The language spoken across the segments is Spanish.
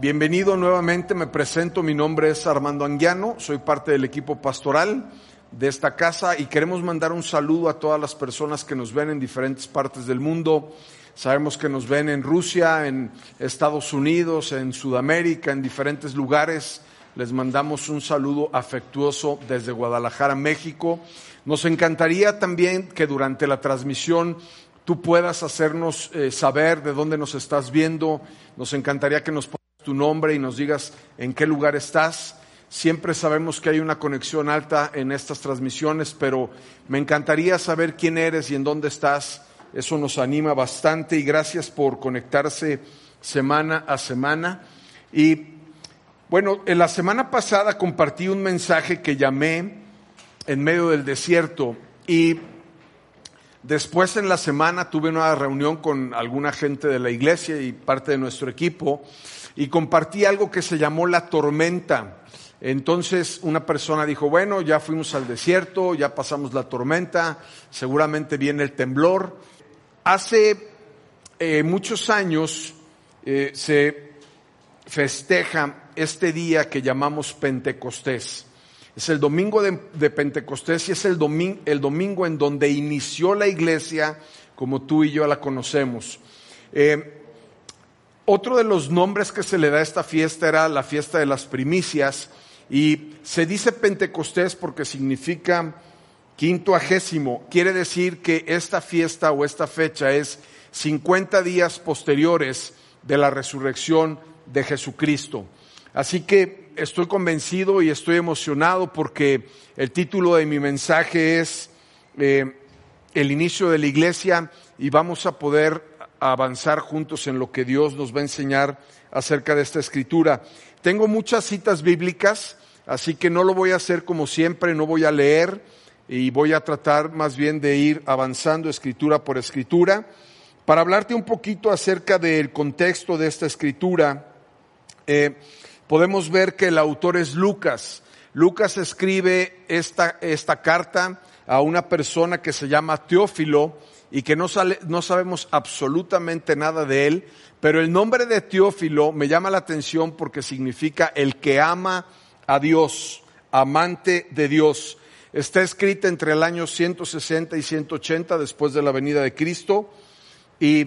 Bienvenido nuevamente, me presento, mi nombre es Armando Anguiano, soy parte del equipo pastoral de esta casa y queremos mandar un saludo a todas las personas que nos ven en diferentes partes del mundo. Sabemos que nos ven en Rusia, en Estados Unidos, en Sudamérica, en diferentes lugares. Les mandamos un saludo afectuoso desde Guadalajara, México. Nos encantaría también que durante la transmisión tú puedas hacernos eh, saber de dónde nos estás viendo. Nos encantaría que nos tu nombre y nos digas en qué lugar estás. Siempre sabemos que hay una conexión alta en estas transmisiones, pero me encantaría saber quién eres y en dónde estás. Eso nos anima bastante y gracias por conectarse semana a semana. Y bueno, en la semana pasada compartí un mensaje que llamé en medio del desierto y después en la semana tuve una reunión con alguna gente de la iglesia y parte de nuestro equipo y compartí algo que se llamó la tormenta. Entonces una persona dijo, bueno, ya fuimos al desierto, ya pasamos la tormenta, seguramente viene el temblor. Hace eh, muchos años eh, se festeja este día que llamamos Pentecostés. Es el domingo de, Pentecostés y es el, domingo en donde inició la iglesia como tú y yo la conocemos. Eh, otro de los nombres que se le da a esta fiesta era la fiesta de las primicias y se dice Pentecostés porque significa quintoagésimo. Quiere decir que esta fiesta o esta fecha es 50 días posteriores de la resurrección de Jesucristo. Así que estoy convencido y estoy emocionado porque el título de mi mensaje es eh, el inicio de la iglesia y vamos a poder avanzar juntos en lo que Dios nos va a enseñar acerca de esta escritura. Tengo muchas citas bíblicas, así que no lo voy a hacer como siempre, no voy a leer y voy a tratar más bien de ir avanzando escritura por escritura. Para hablarte un poquito acerca del contexto de esta escritura, eh, podemos ver que el autor es Lucas. Lucas escribe esta, esta carta a una persona que se llama Teófilo, y que no, no sabemos absolutamente nada de él, pero el nombre de Teófilo me llama la atención porque significa el que ama a Dios, amante de Dios. Está escrita entre el año 160 y 180 después de la venida de Cristo y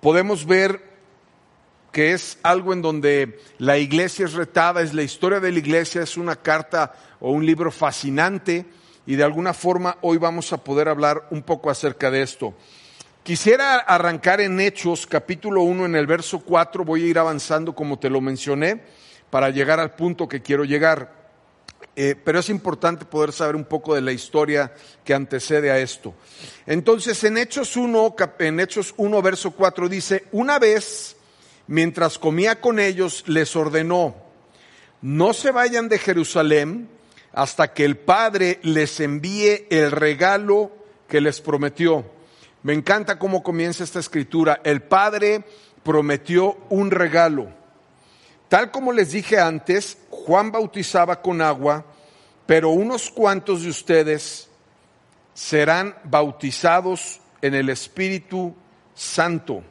podemos ver que es algo en donde la iglesia es retada, es la historia de la iglesia, es una carta o un libro fascinante y de alguna forma hoy vamos a poder hablar un poco acerca de esto. Quisiera arrancar en Hechos capítulo 1 en el verso 4, voy a ir avanzando como te lo mencioné para llegar al punto que quiero llegar. Eh, pero es importante poder saber un poco de la historia que antecede a esto. Entonces, en Hechos 1, en Hechos 1, verso 4 dice, una vez, mientras comía con ellos, les ordenó, no se vayan de Jerusalén, hasta que el Padre les envíe el regalo que les prometió. Me encanta cómo comienza esta escritura. El Padre prometió un regalo. Tal como les dije antes, Juan bautizaba con agua, pero unos cuantos de ustedes serán bautizados en el Espíritu Santo.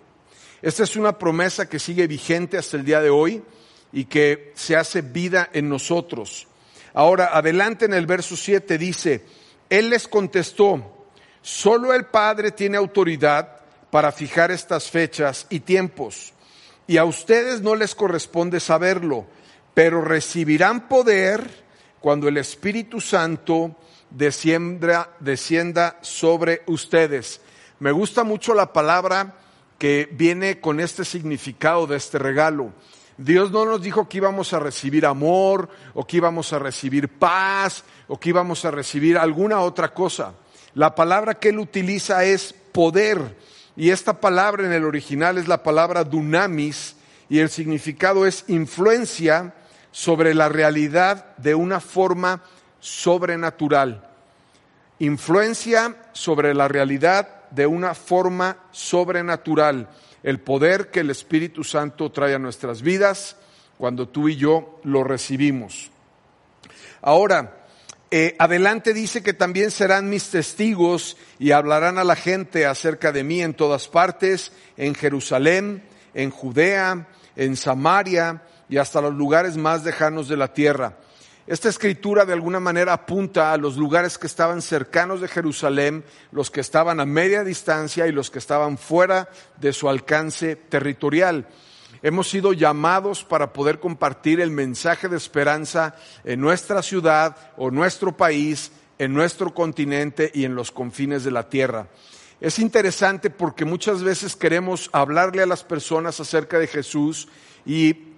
Esta es una promesa que sigue vigente hasta el día de hoy y que se hace vida en nosotros. Ahora, adelante en el verso 7 dice, Él les contestó, solo el Padre tiene autoridad para fijar estas fechas y tiempos, y a ustedes no les corresponde saberlo, pero recibirán poder cuando el Espíritu Santo descienda, descienda sobre ustedes. Me gusta mucho la palabra que viene con este significado de este regalo. Dios no nos dijo que íbamos a recibir amor o que íbamos a recibir paz o que íbamos a recibir alguna otra cosa. La palabra que Él utiliza es poder y esta palabra en el original es la palabra dunamis y el significado es influencia sobre la realidad de una forma sobrenatural. Influencia sobre la realidad de una forma sobrenatural el poder que el Espíritu Santo trae a nuestras vidas cuando tú y yo lo recibimos. Ahora, eh, adelante dice que también serán mis testigos y hablarán a la gente acerca de mí en todas partes, en Jerusalén, en Judea, en Samaria y hasta los lugares más lejanos de la tierra. Esta escritura de alguna manera apunta a los lugares que estaban cercanos de Jerusalén, los que estaban a media distancia y los que estaban fuera de su alcance territorial. Hemos sido llamados para poder compartir el mensaje de esperanza en nuestra ciudad o nuestro país, en nuestro continente y en los confines de la tierra. Es interesante porque muchas veces queremos hablarle a las personas acerca de Jesús y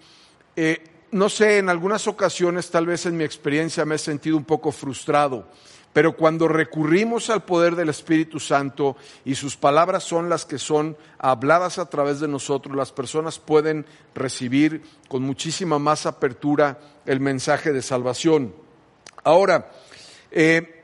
eh, no sé, en algunas ocasiones, tal vez en mi experiencia me he sentido un poco frustrado, pero cuando recurrimos al poder del Espíritu Santo y sus palabras son las que son habladas a través de nosotros, las personas pueden recibir con muchísima más apertura el mensaje de salvación. Ahora, eh,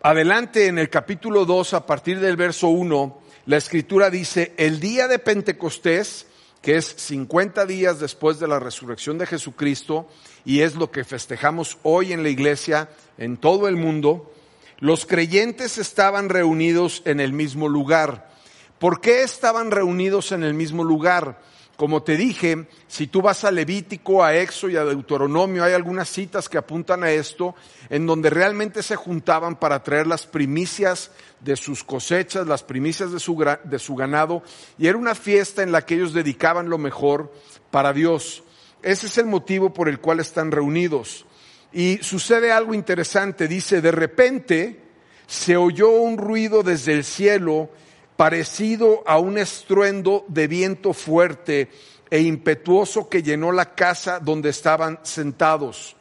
adelante en el capítulo 2, a partir del verso 1, la escritura dice, el día de Pentecostés, que es 50 días después de la resurrección de Jesucristo y es lo que festejamos hoy en la iglesia en todo el mundo, los creyentes estaban reunidos en el mismo lugar. ¿Por qué estaban reunidos en el mismo lugar? Como te dije, si tú vas a Levítico, a Éxodo y a Deuteronomio, hay algunas citas que apuntan a esto, en donde realmente se juntaban para traer las primicias de sus cosechas, las primicias de su, de su ganado, y era una fiesta en la que ellos dedicaban lo mejor para Dios. Ese es el motivo por el cual están reunidos. Y sucede algo interesante, dice, de repente se oyó un ruido desde el cielo, parecido a un estruendo de viento fuerte e impetuoso que llenó la casa donde estaban sentados.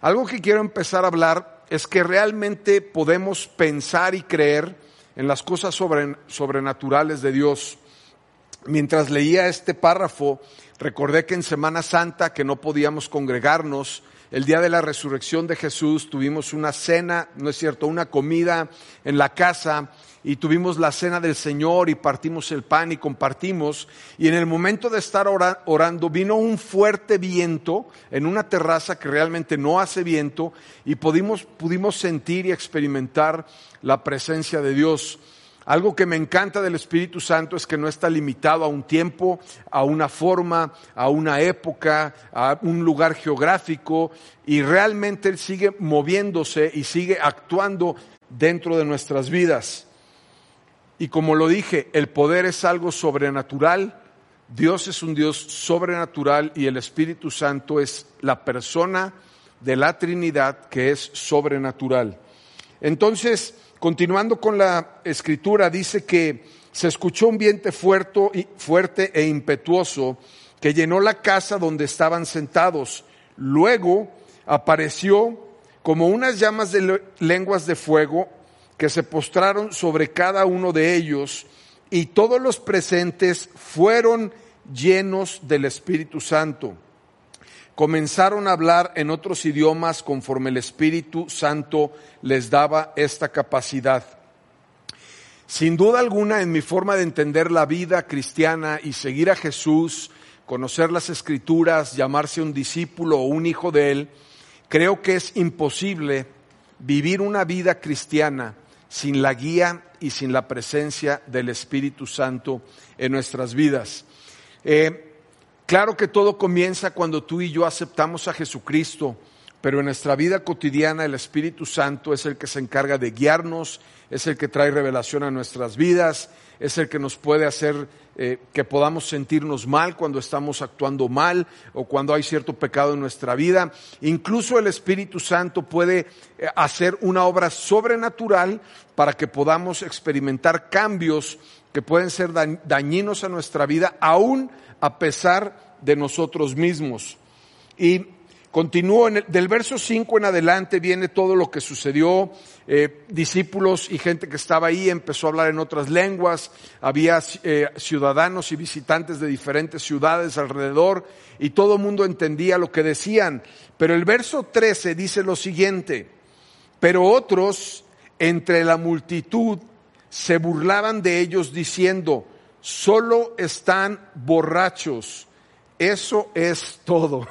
Algo que quiero empezar a hablar es que realmente podemos pensar y creer en las cosas sobrenaturales de Dios. Mientras leía este párrafo, recordé que en Semana Santa, que no podíamos congregarnos, el día de la resurrección de Jesús tuvimos una cena, no es cierto, una comida en la casa y tuvimos la cena del Señor y partimos el pan y compartimos. Y en el momento de estar orando vino un fuerte viento en una terraza que realmente no hace viento y pudimos, pudimos sentir y experimentar la presencia de Dios. Algo que me encanta del Espíritu Santo es que no está limitado a un tiempo, a una forma, a una época, a un lugar geográfico y realmente Él sigue moviéndose y sigue actuando dentro de nuestras vidas. Y como lo dije, el poder es algo sobrenatural, Dios es un Dios sobrenatural y el Espíritu Santo es la persona de la Trinidad que es sobrenatural. Entonces, continuando con la escritura, dice que se escuchó un viento fuerte, fuerte e impetuoso que llenó la casa donde estaban sentados. Luego apareció como unas llamas de lenguas de fuego que se postraron sobre cada uno de ellos y todos los presentes fueron llenos del Espíritu Santo. Comenzaron a hablar en otros idiomas conforme el Espíritu Santo les daba esta capacidad. Sin duda alguna, en mi forma de entender la vida cristiana y seguir a Jesús, conocer las escrituras, llamarse un discípulo o un hijo de Él, creo que es imposible vivir una vida cristiana sin la guía y sin la presencia del Espíritu Santo en nuestras vidas. Eh, claro que todo comienza cuando tú y yo aceptamos a Jesucristo, pero en nuestra vida cotidiana el Espíritu Santo es el que se encarga de guiarnos, es el que trae revelación a nuestras vidas, es el que nos puede hacer eh, que podamos sentirnos mal cuando estamos actuando mal o cuando hay cierto pecado en nuestra vida. Incluso el Espíritu Santo puede eh, hacer una obra sobrenatural para que podamos experimentar cambios que pueden ser dañinos a nuestra vida, aún a pesar de nosotros mismos. Y Continúo en el, del verso 5 en adelante viene todo lo que sucedió. Eh, discípulos y gente que estaba ahí empezó a hablar en otras lenguas. Había eh, ciudadanos y visitantes de diferentes ciudades alrededor y todo el mundo entendía lo que decían. Pero el verso 13 dice lo siguiente. Pero otros entre la multitud se burlaban de ellos diciendo, solo están borrachos eso es todo.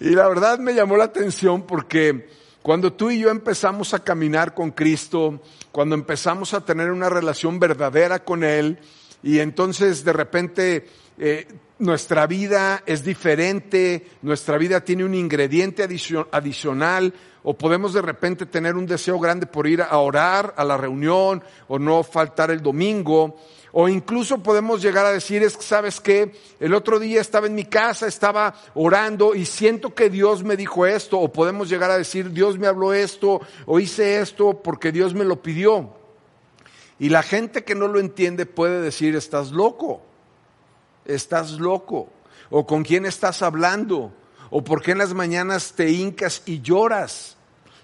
y la verdad me llamó la atención porque cuando tú y yo empezamos a caminar con Cristo, cuando empezamos a tener una relación verdadera con Él, y entonces de repente eh, nuestra vida es diferente, nuestra vida tiene un ingrediente adicional, o podemos de repente tener un deseo grande por ir a orar a la reunión o no faltar el domingo, o incluso podemos llegar a decir, es que sabes que el otro día estaba en mi casa, estaba orando y siento que Dios me dijo esto, o podemos llegar a decir, Dios me habló esto, o hice esto porque Dios me lo pidió. Y la gente que no lo entiende puede decir, estás loco estás loco? ¿O con quién estás hablando? ¿O por qué en las mañanas te hincas y lloras?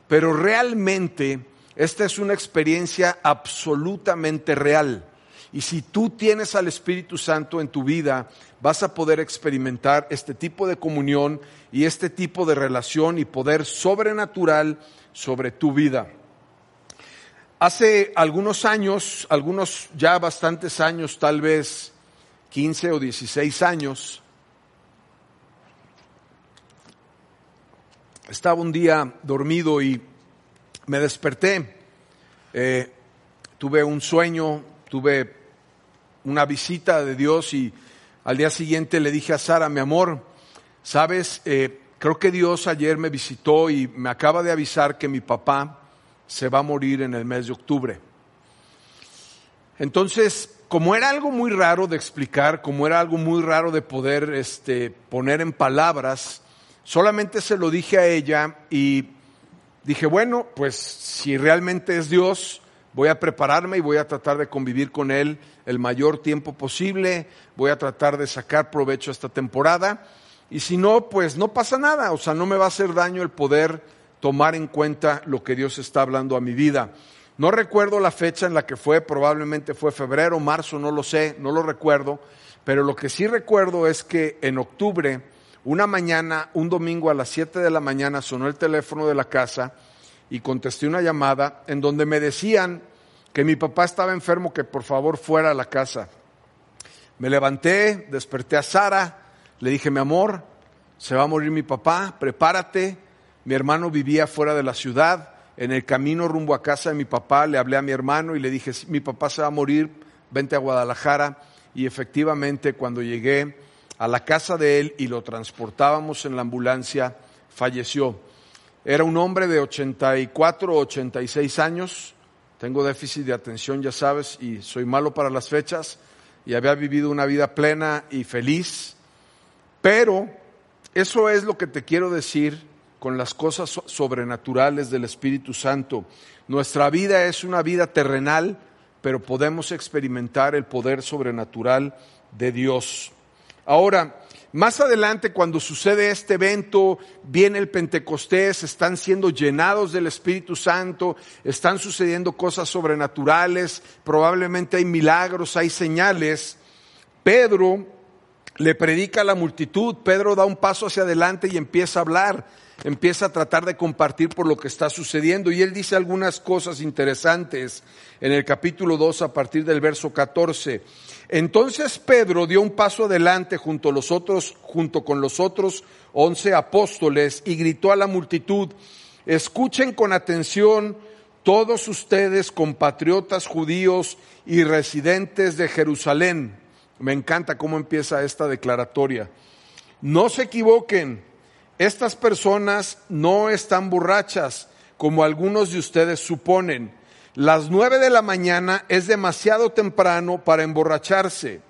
Pero realmente esta es una experiencia absolutamente real. Y si tú tienes al Espíritu Santo en tu vida, vas a poder experimentar este tipo de comunión y este tipo de relación y poder sobrenatural sobre tu vida. Hace algunos años, algunos ya bastantes años tal vez, 15 o 16 años, estaba un día dormido y me desperté. Eh, tuve un sueño, tuve una visita de Dios y al día siguiente le dije a Sara, mi amor, sabes, eh, creo que Dios ayer me visitó y me acaba de avisar que mi papá se va a morir en el mes de octubre. Entonces como era algo muy raro de explicar, como era algo muy raro de poder este, poner en palabras, solamente se lo dije a ella y dije, bueno, pues si realmente es Dios, voy a prepararme y voy a tratar de convivir con Él el mayor tiempo posible, voy a tratar de sacar provecho a esta temporada. Y si no, pues no pasa nada, o sea, no me va a hacer daño el poder tomar en cuenta lo que Dios está hablando a mi vida. No recuerdo la fecha en la que fue, probablemente fue febrero, marzo, no lo sé, no lo recuerdo, pero lo que sí recuerdo es que en octubre, una mañana, un domingo a las 7 de la mañana, sonó el teléfono de la casa y contesté una llamada en donde me decían que mi papá estaba enfermo, que por favor fuera a la casa. Me levanté, desperté a Sara, le dije, mi amor, se va a morir mi papá, prepárate. Mi hermano vivía fuera de la ciudad, en el camino rumbo a casa de mi papá le hablé a mi hermano y le dije, mi papá se va a morir, vente a Guadalajara. Y efectivamente cuando llegué a la casa de él y lo transportábamos en la ambulancia, falleció. Era un hombre de 84 o 86 años, tengo déficit de atención, ya sabes, y soy malo para las fechas, y había vivido una vida plena y feliz, pero eso es lo que te quiero decir con las cosas sobrenaturales del Espíritu Santo. Nuestra vida es una vida terrenal, pero podemos experimentar el poder sobrenatural de Dios. Ahora, más adelante, cuando sucede este evento, viene el Pentecostés, están siendo llenados del Espíritu Santo, están sucediendo cosas sobrenaturales, probablemente hay milagros, hay señales. Pedro le predica a la multitud, Pedro da un paso hacia adelante y empieza a hablar empieza a tratar de compartir por lo que está sucediendo y él dice algunas cosas interesantes en el capítulo 2 a partir del verso 14. Entonces Pedro dio un paso adelante junto, a los otros, junto con los otros once apóstoles y gritó a la multitud, escuchen con atención todos ustedes compatriotas judíos y residentes de Jerusalén. Me encanta cómo empieza esta declaratoria. No se equivoquen estas personas no están borrachas, como algunos de ustedes suponen. Las nueve de la mañana es demasiado temprano para emborracharse.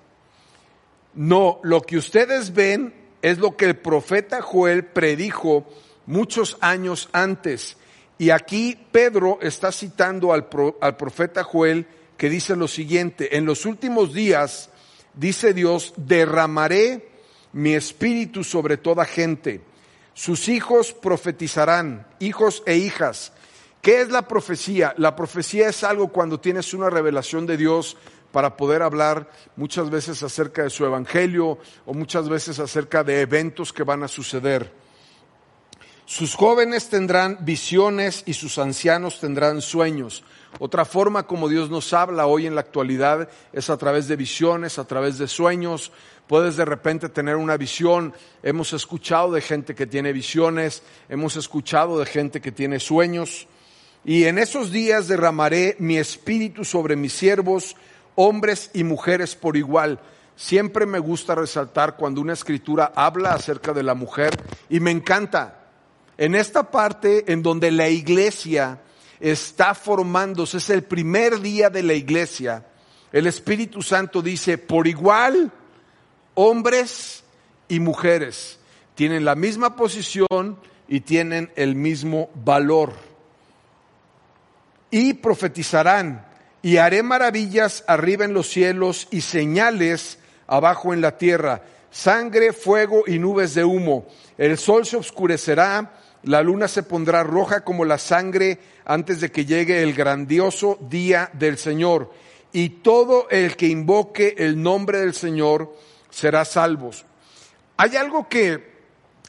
No, lo que ustedes ven es lo que el profeta Joel predijo muchos años antes. Y aquí Pedro está citando al, profeta Joel que dice lo siguiente, en los últimos días, dice Dios, derramaré mi espíritu sobre toda gente sus hijos profetizarán, hijos e hijas. ¿Qué es la profecía? La profecía es algo cuando tienes una revelación de Dios para poder hablar muchas veces acerca de su evangelio o muchas veces acerca de eventos que van a suceder. Sus jóvenes tendrán visiones y sus ancianos tendrán sueños. Otra forma como Dios nos habla hoy en la actualidad es a través de visiones, a través de sueños, Puedes de repente tener una visión. Hemos escuchado de gente que tiene visiones, hemos escuchado de gente que tiene sueños. Y en esos días derramaré mi espíritu sobre mis siervos, hombres y mujeres por igual. Siempre me gusta resaltar cuando una escritura habla acerca de la mujer y me encanta. En esta parte en donde la iglesia está formándose, es el primer día de la iglesia, el Espíritu Santo dice, por igual, hombres y mujeres tienen la misma posición y tienen el mismo valor. Y profetizarán, y haré maravillas arriba en los cielos y señales abajo en la tierra, sangre, fuego y nubes de humo. El sol se oscurecerá, la luna se pondrá roja como la sangre antes de que llegue el grandioso día del Señor. Y todo el que invoque el nombre del Señor será salvos. Hay algo que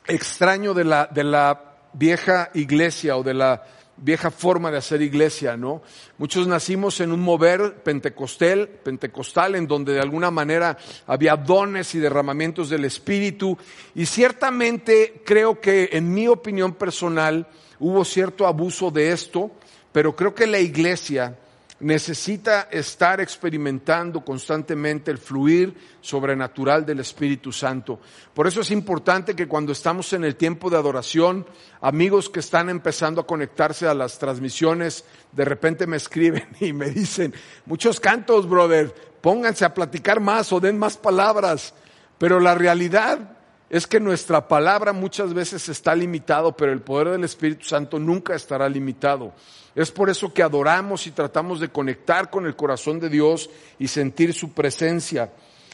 extraño de la, de la vieja iglesia o de la vieja forma de hacer iglesia, ¿no? Muchos nacimos en un mover pentecostal, pentecostal, en donde de alguna manera había dones y derramamientos del Espíritu, y ciertamente creo que, en mi opinión personal, hubo cierto abuso de esto, pero creo que la iglesia necesita estar experimentando constantemente el fluir sobrenatural del Espíritu Santo. Por eso es importante que cuando estamos en el tiempo de adoración, amigos que están empezando a conectarse a las transmisiones, de repente me escriben y me dicen, muchos cantos, brother, pónganse a platicar más o den más palabras. Pero la realidad es que nuestra palabra muchas veces está limitado, pero el poder del Espíritu Santo nunca estará limitado. Es por eso que adoramos y tratamos de conectar con el corazón de Dios y sentir su presencia.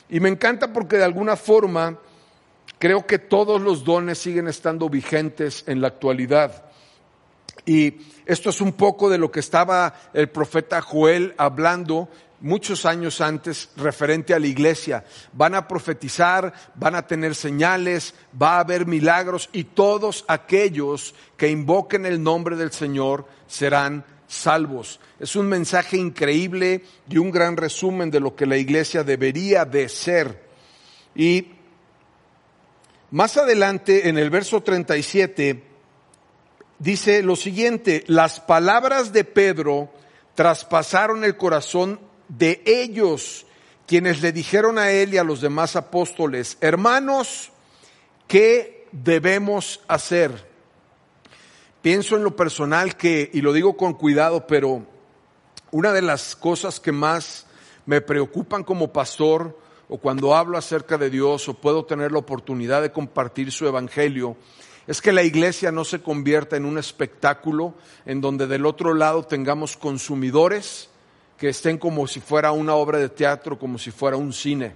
Y me encanta porque de alguna forma creo que todos los dones siguen estando vigentes en la actualidad. Y esto es un poco de lo que estaba el profeta Joel hablando muchos años antes referente a la iglesia. Van a profetizar, van a tener señales, va a haber milagros y todos aquellos que invoquen el nombre del Señor serán salvos. Es un mensaje increíble y un gran resumen de lo que la iglesia debería de ser. Y más adelante, en el verso 37, dice lo siguiente, las palabras de Pedro traspasaron el corazón de ellos, quienes le dijeron a él y a los demás apóstoles, hermanos, ¿qué debemos hacer? Pienso en lo personal que, y lo digo con cuidado, pero una de las cosas que más me preocupan como pastor o cuando hablo acerca de Dios o puedo tener la oportunidad de compartir su evangelio, es que la iglesia no se convierta en un espectáculo en donde del otro lado tengamos consumidores que estén como si fuera una obra de teatro, como si fuera un cine.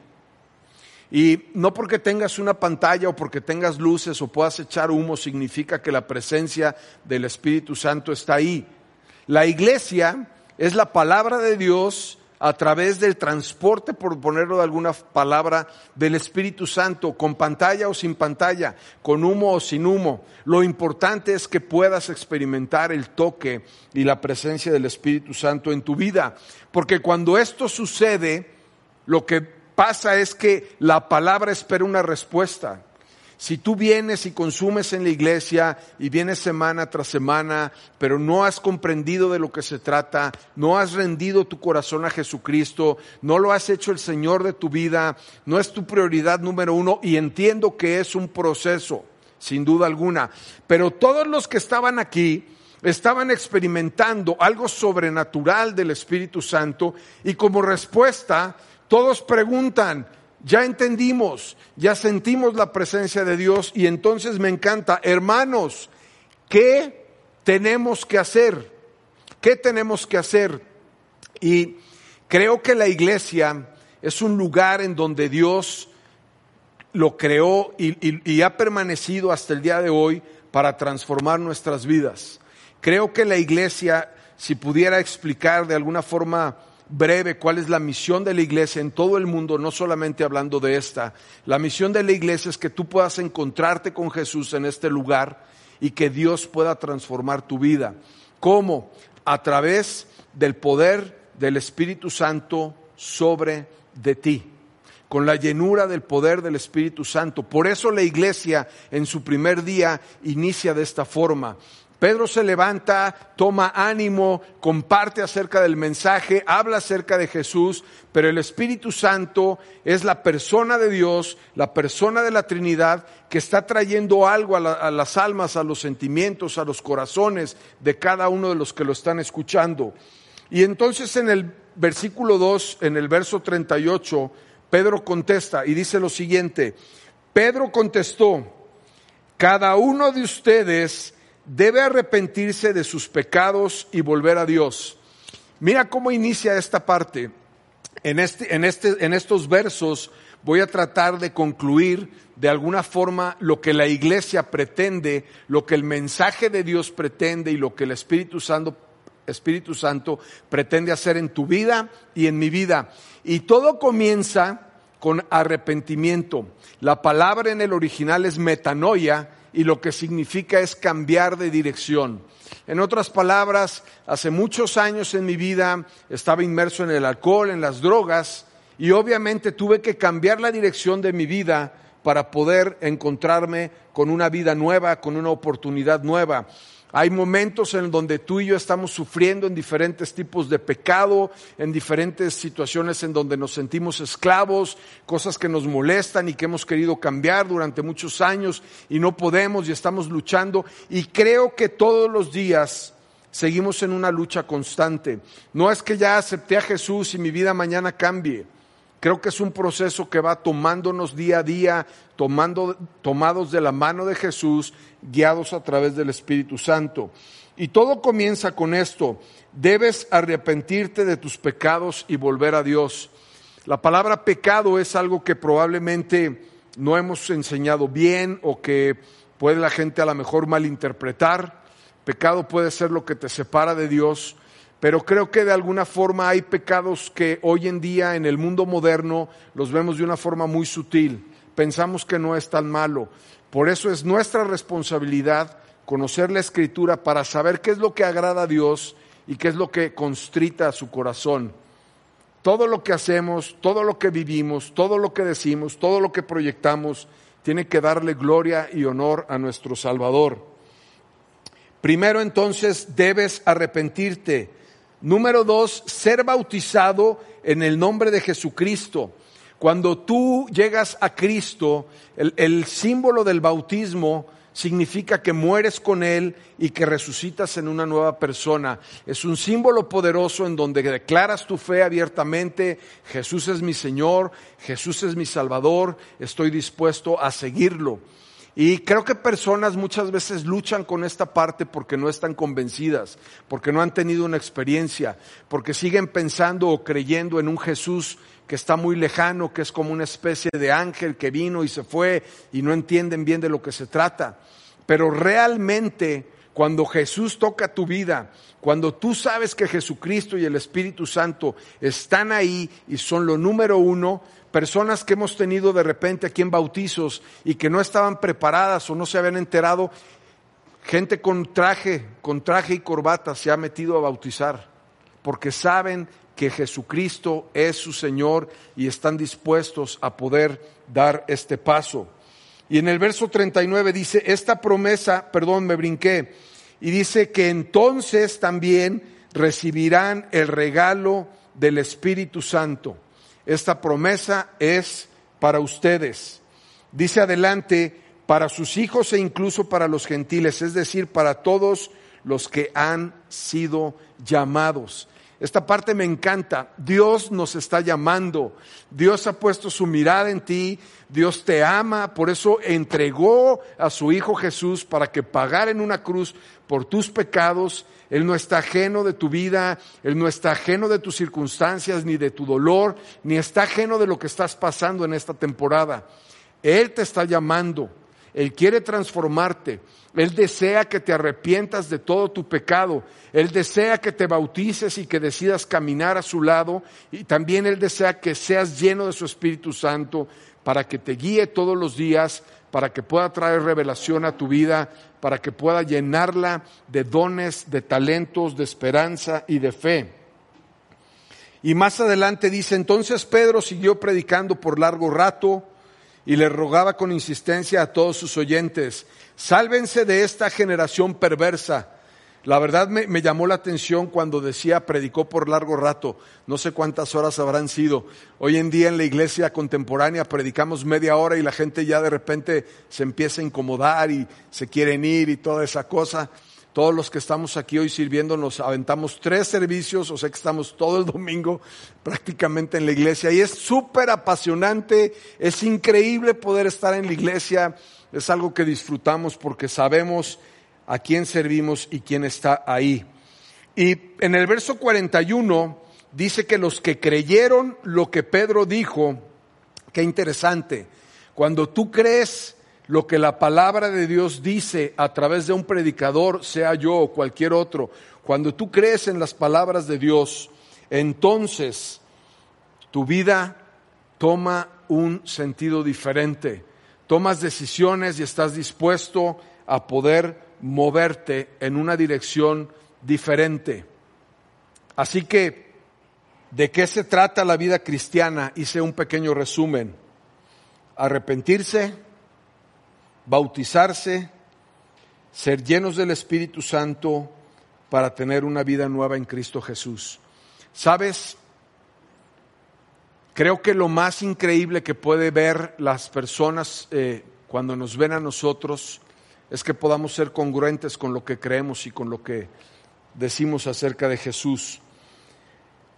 Y no porque tengas una pantalla o porque tengas luces o puedas echar humo significa que la presencia del Espíritu Santo está ahí. La iglesia es la palabra de Dios a través del transporte, por ponerlo de alguna palabra, del Espíritu Santo, con pantalla o sin pantalla, con humo o sin humo. Lo importante es que puedas experimentar el toque y la presencia del Espíritu Santo en tu vida, porque cuando esto sucede, lo que pasa es que la palabra espera una respuesta. Si tú vienes y consumes en la iglesia y vienes semana tras semana, pero no has comprendido de lo que se trata, no has rendido tu corazón a Jesucristo, no lo has hecho el Señor de tu vida, no es tu prioridad número uno y entiendo que es un proceso, sin duda alguna, pero todos los que estaban aquí estaban experimentando algo sobrenatural del Espíritu Santo y como respuesta todos preguntan, ya entendimos, ya sentimos la presencia de Dios y entonces me encanta, hermanos, ¿qué tenemos que hacer? ¿Qué tenemos que hacer? Y creo que la iglesia es un lugar en donde Dios lo creó y, ha permanecido hasta el día de hoy para transformar nuestras vidas. Creo que la iglesia, si pudiera explicar de alguna forma breve cuál es la misión de la iglesia en todo el mundo, no solamente hablando de esta. La misión de la iglesia es que tú puedas encontrarte con Jesús en este lugar y que Dios pueda transformar tu vida. ¿Cómo? A través del poder del Espíritu Santo sobre de ti con la llenura del poder del Espíritu Santo. Por eso la iglesia en su primer día inicia de esta forma. Pedro se levanta, toma ánimo, comparte acerca del mensaje, habla acerca de Jesús, pero el Espíritu Santo es la persona de Dios, la persona de la Trinidad que está trayendo algo a, las almas, a los sentimientos, a los corazones de cada uno de los que lo están escuchando. Y entonces en el versículo 2, en el verso 38, Pedro contesta y dice lo siguiente, Pedro contestó, cada uno de ustedes debe arrepentirse de sus pecados y volver a Dios. Mira cómo inicia esta parte. En, este, en, este, en estos versos voy a tratar de concluir de alguna forma lo que la iglesia pretende, lo que el mensaje de Dios pretende y lo que el Espíritu Santo, Espíritu Santo pretende hacer en tu vida y en mi vida. Y todo comienza con arrepentimiento. La palabra en el original es metanoia y lo que significa es cambiar de dirección. En otras palabras, hace muchos años en mi vida estaba inmerso en el alcohol, en las drogas, y obviamente tuve que cambiar la dirección de mi vida para poder encontrarme con una vida nueva, con una oportunidad nueva. Hay momentos en donde tú y yo estamos sufriendo en diferentes tipos de pecado, en diferentes situaciones en donde nos sentimos esclavos, cosas que nos molestan y que hemos querido cambiar durante muchos años y no podemos y estamos luchando. Y creo que todos los días seguimos en una lucha constante. No es que ya acepté a Jesús y mi vida mañana cambie. Creo que es un proceso que va tomándonos día a día, tomando, tomados de la mano de Jesús, guiados a través del Espíritu Santo. Y todo comienza con esto. Debes arrepentirte de tus pecados y volver a Dios. La palabra pecado es algo que probablemente no hemos enseñado bien o que puede la gente a lo mejor malinterpretar. Pecado puede ser lo que te separa de Dios pero creo que de alguna forma hay pecados que hoy en día en el mundo moderno los vemos de una forma muy sutil. Pensamos que no es tan malo. Por eso es nuestra responsabilidad conocer la escritura para saber qué es lo que agrada a Dios y qué es lo que constrita a su corazón. Todo lo que hacemos, todo lo que vivimos, todo lo que decimos, todo lo que proyectamos, tiene que darle gloria y honor a nuestro Salvador. Primero entonces debes arrepentirte Número dos, ser bautizado en el nombre de Jesucristo. Cuando tú llegas a Cristo, el, símbolo del bautismo significa que mueres con Él y que resucitas en una nueva persona. Es un símbolo poderoso en donde declaras tu fe abiertamente, Jesús es mi Señor, Jesús es mi Salvador, estoy dispuesto a seguirlo. Y creo que personas muchas veces luchan con esta parte porque no están convencidas, porque no han tenido una experiencia, porque siguen pensando o creyendo en un Jesús que está muy lejano, que es como una especie de ángel que vino y se fue y no entienden bien de lo que se trata. Pero realmente cuando Jesús toca tu vida, cuando tú sabes que Jesucristo y el Espíritu Santo están ahí y son lo número uno, personas que hemos tenido de repente aquí en bautizos y que no estaban preparadas o no se habían enterado, gente con traje, con traje y corbata se ha metido a bautizar, porque saben que Jesucristo es su Señor y están dispuestos a poder dar este paso. Y en el verso 39 dice, esta promesa, perdón, me brinqué, y dice que entonces también recibirán el regalo del Espíritu Santo. Esta promesa es para ustedes. Dice adelante, para sus hijos e incluso para los gentiles, es decir, para todos los que han sido llamados. Esta parte me encanta. Dios nos está llamando. Dios ha puesto su mirada en ti. Dios te ama. Por eso entregó a su Hijo Jesús para que pagara en una cruz por tus pecados. Él no está ajeno de tu vida. Él no está ajeno de tus circunstancias, ni de tu dolor, ni está ajeno de lo que estás pasando en esta temporada. Él te está llamando. Él quiere transformarte. Él desea que te arrepientas de todo tu pecado. Él desea que te bautices y que decidas caminar a su lado. Y también Él desea que seas lleno de su Espíritu Santo para que te guíe todos los días, para que pueda traer revelación a tu vida, para que pueda llenarla de dones, de talentos, de esperanza y de fe. Y más adelante dice, entonces Pedro siguió predicando por largo rato y le rogaba con insistencia a todos sus oyentes, sálvense de esta generación perversa. La verdad me, me, llamó la atención cuando decía predicó por largo rato. No sé cuántas horas habrán sido. Hoy en día en la iglesia contemporánea predicamos media hora y la gente ya de repente se empieza a incomodar y se quieren ir y toda esa cosa. Todos los que estamos aquí hoy sirviendo nos aventamos tres servicios, o sea que estamos todo el domingo prácticamente en la iglesia. Y es súper apasionante, es increíble poder estar en la iglesia, es algo que disfrutamos porque sabemos a quién servimos y quién está ahí. Y en el verso 41 dice que los que creyeron lo que Pedro dijo, qué interesante, cuando tú crees lo que la palabra de Dios dice a través de un predicador, sea yo o cualquier otro, cuando tú crees en las palabras de Dios, entonces tu vida toma un sentido diferente. Tomas decisiones y estás dispuesto a poder moverte en una dirección diferente. Así que, ¿de qué se trata la vida cristiana? Hice un pequeño resumen. Arrepentirse, bautizarse, ser llenos del Espíritu Santo para tener una vida nueva en Cristo Jesús. ¿Sabes? Creo que lo más increíble que puede ver las personas eh, cuando nos ven a nosotros es que podamos ser congruentes con lo que creemos y con lo que decimos acerca de Jesús.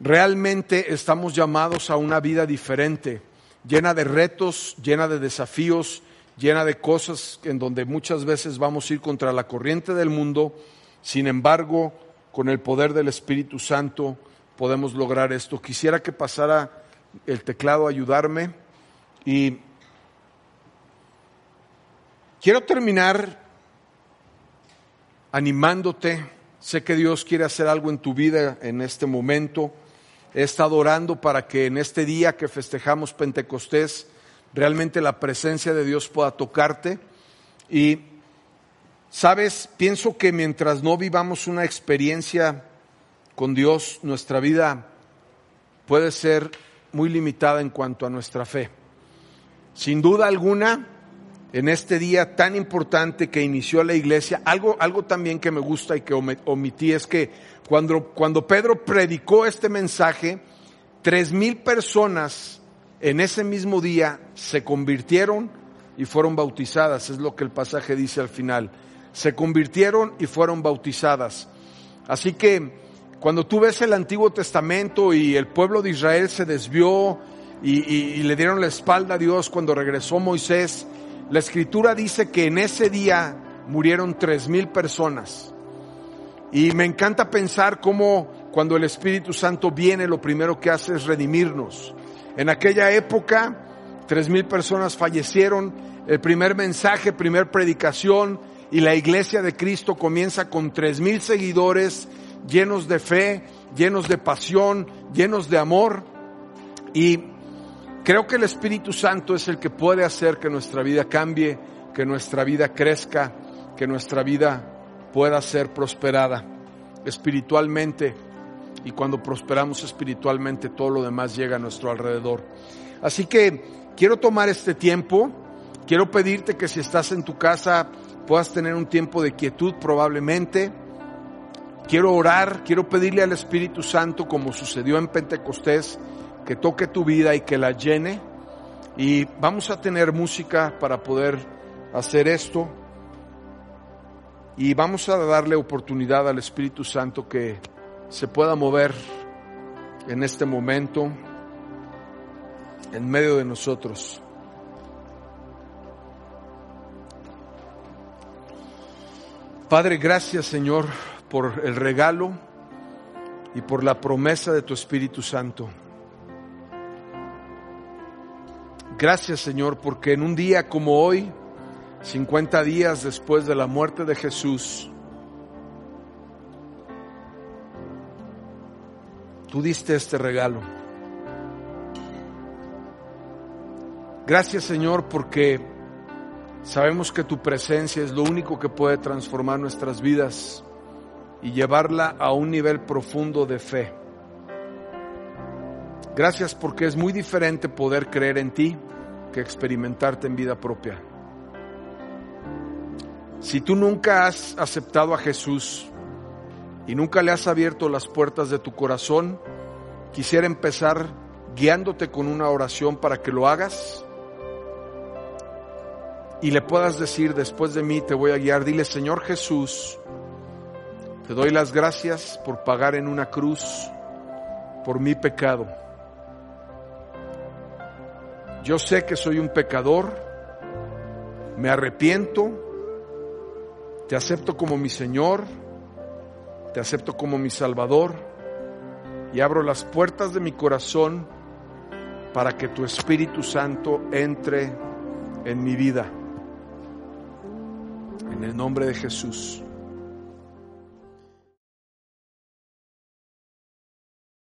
Realmente estamos llamados a una vida diferente, llena de retos, llena de desafíos, llena de cosas en donde muchas veces vamos a ir contra la corriente del mundo, sin embargo, con el poder del Espíritu Santo podemos lograr esto. Quisiera que pasara el teclado a ayudarme y quiero terminar animándote. Sé que Dios quiere hacer algo en tu vida en este momento. He estado orando para que en este día que festejamos Pentecostés, realmente la presencia de Dios pueda tocarte. Y, sabes, pienso que mientras no vivamos una experiencia con Dios, nuestra vida puede ser muy limitada en cuanto a nuestra fe. Sin duda alguna, en este día tan importante que inició la iglesia, algo, algo también que me gusta y que omití es que cuando, cuando Pedro predicó este mensaje, tres mil personas en ese mismo día se convirtieron y fueron bautizadas, es lo que el pasaje dice al final. Se convirtieron y fueron bautizadas. Así que cuando tú ves el Antiguo Testamento y el pueblo de Israel se desvió y, le dieron la espalda a Dios cuando regresó Moisés, la escritura dice que en ese día murieron tres mil personas. Y me encanta pensar cómo cuando el Espíritu Santo viene, lo primero que hace es redimirnos. En aquella época, tres mil personas fallecieron. El primer mensaje, primer predicación y la iglesia de Cristo comienza con tres mil seguidores llenos de fe, llenos de pasión, llenos de amor. Y creo que el Espíritu Santo es el que puede hacer que nuestra vida cambie, que nuestra vida crezca, que nuestra vida pueda ser prosperada espiritualmente y cuando prosperamos espiritualmente todo lo demás llega a nuestro alrededor. Así que quiero tomar este tiempo, quiero pedirte que si estás en tu casa puedas tener un tiempo de quietud probablemente. Quiero orar, quiero pedirle al Espíritu Santo, como sucedió en Pentecostés, que toque tu vida y que la llene. Y vamos a tener música para poder hacer esto. Y vamos a darle oportunidad al Espíritu Santo que se pueda mover en este momento en medio de nosotros. Padre, gracias Señor por el regalo y por la promesa de tu Espíritu Santo. Gracias Señor porque en un día como hoy, 50 días después de la muerte de Jesús, tú diste este regalo. Gracias Señor porque sabemos que tu presencia es lo único que puede transformar nuestras vidas y llevarla a un nivel profundo de fe. Gracias porque es muy diferente poder creer en ti que experimentarte en vida propia. Si tú nunca has aceptado a Jesús y nunca le has abierto las puertas de tu corazón, quisiera empezar guiándote con una oración para que lo hagas y le puedas decir después de mí te voy a guiar, dile Señor Jesús, te doy las gracias por pagar en una cruz por mi pecado. Yo sé que soy un pecador, me arrepiento, te acepto como mi Señor, te acepto como mi Salvador y abro las puertas de mi corazón para que tu Espíritu Santo entre en mi vida. En el nombre de Jesús.